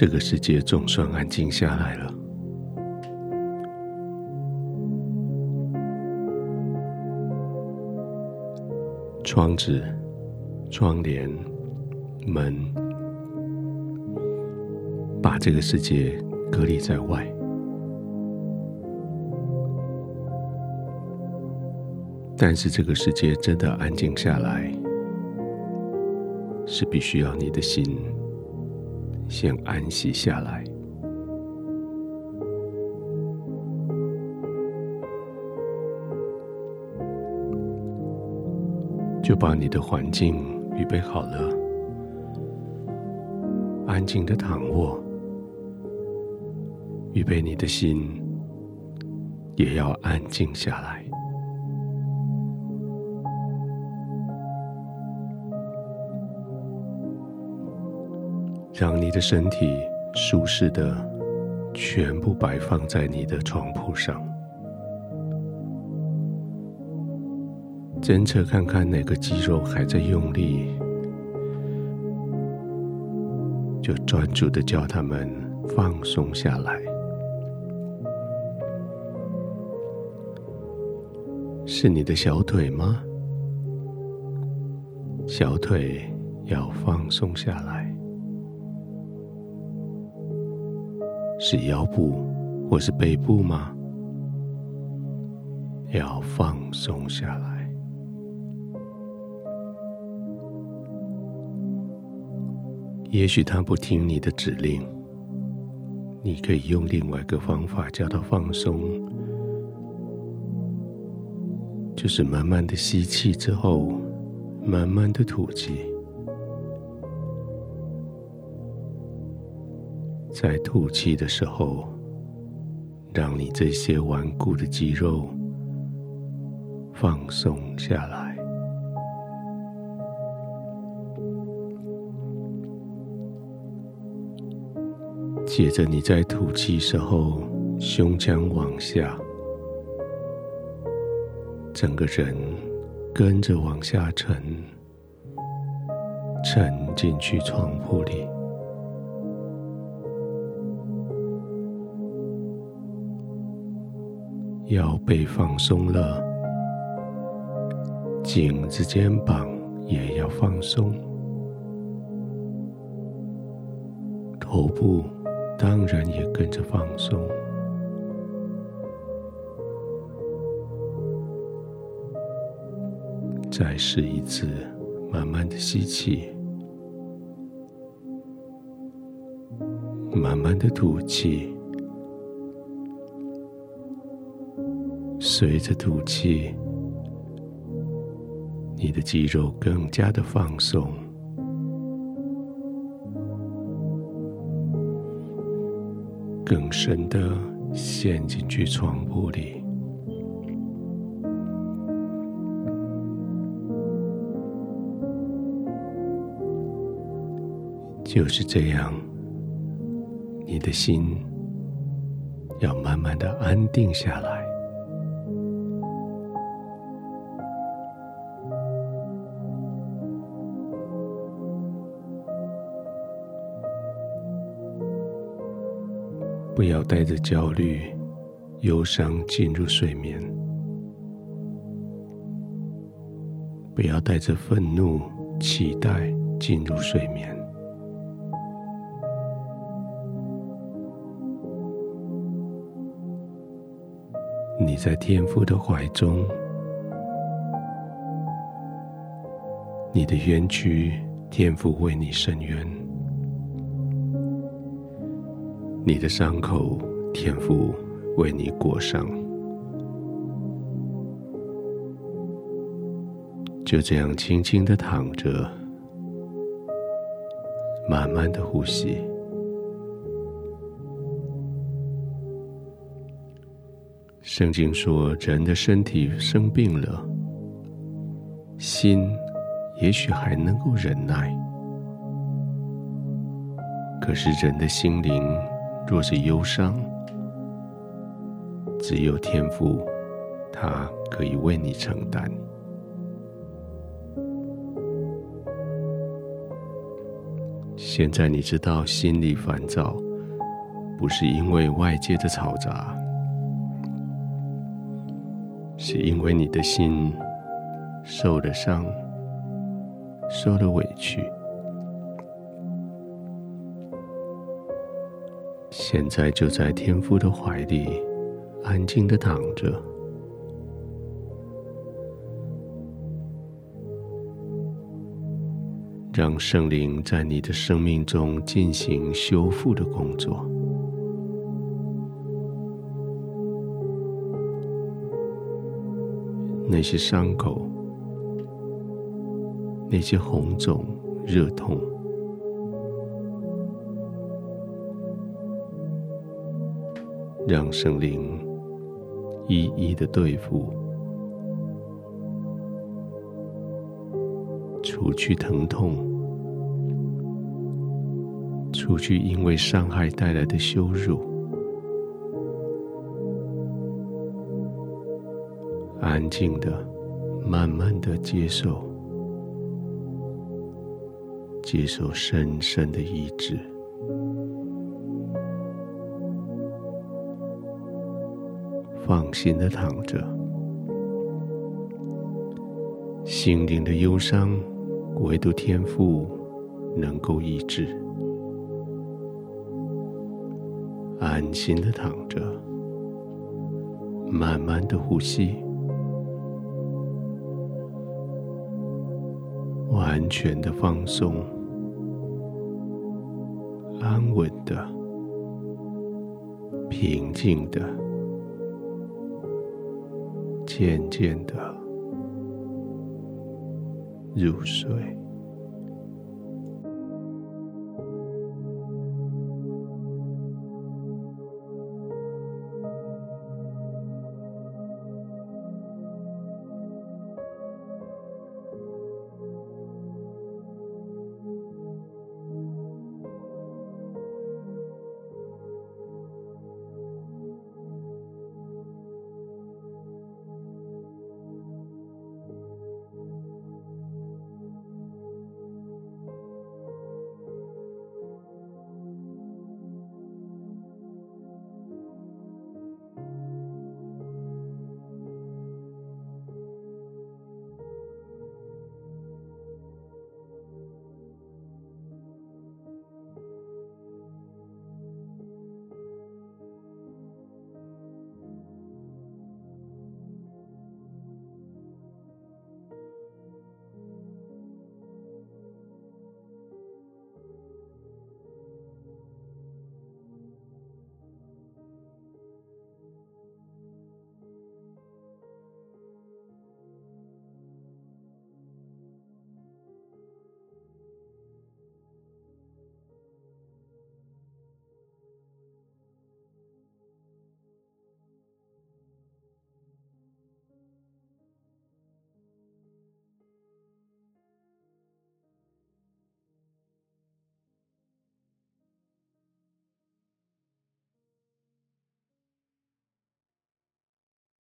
这个世界总算安静下来了。窗子、窗帘、门，把这个世界隔离在外。但是，这个世界真的安静下来，是必须要你的心先安息下来。就把你的环境预备好了，安静的躺卧，预备你的心也要安静下来，让你的身体舒适的全部摆放在你的床铺上。侦测看看哪个肌肉还在用力，就专注的叫他们放松下来。是你的小腿吗？小腿要放松下来。是腰部或是背部吗？要放松下来。也许他不听你的指令，你可以用另外一个方法叫他放松，就是慢慢的吸气之后，慢慢的吐气，在吐气的时候，让你这些顽固的肌肉放松下来。接着你在吐气时候，胸腔往下，整个人跟着往下沉，沉进去床铺里，腰背放松了，颈子肩膀也要放松，头部。当然也跟着放松。再试一次，慢慢的吸气，慢慢的吐气。随着吐气，你的肌肉更加的放松。更深的陷进去床铺里，就是这样，你的心要慢慢的安定下来。不要带着焦虑、忧伤进入睡眠，不要带着愤怒、期待进入睡眠。你在天父的怀中，你的冤屈，天父为你伸冤。你的伤口，天父为你裹上，就这样轻轻的躺着，慢慢的呼吸。圣经说，人的身体生病了，心也许还能够忍耐，可是人的心灵。若是忧伤，只有天父，他可以为你承担。现在你知道心里烦躁，不是因为外界的嘈杂，是因为你的心受了伤，受了委屈。现在就在天父的怀里，安静的躺着，让圣灵在你的生命中进行修复的工作。那些伤口，那些红肿、热痛。让圣灵一一的对付，除去疼痛，除去因为伤害带来的羞辱，安静的、慢慢的接受，接受深深的医治。放心的躺着，心灵的忧伤，唯独天赋能够医治。安心的躺着，慢慢的呼吸，完全的放松，安稳的，平静的。渐渐的入睡。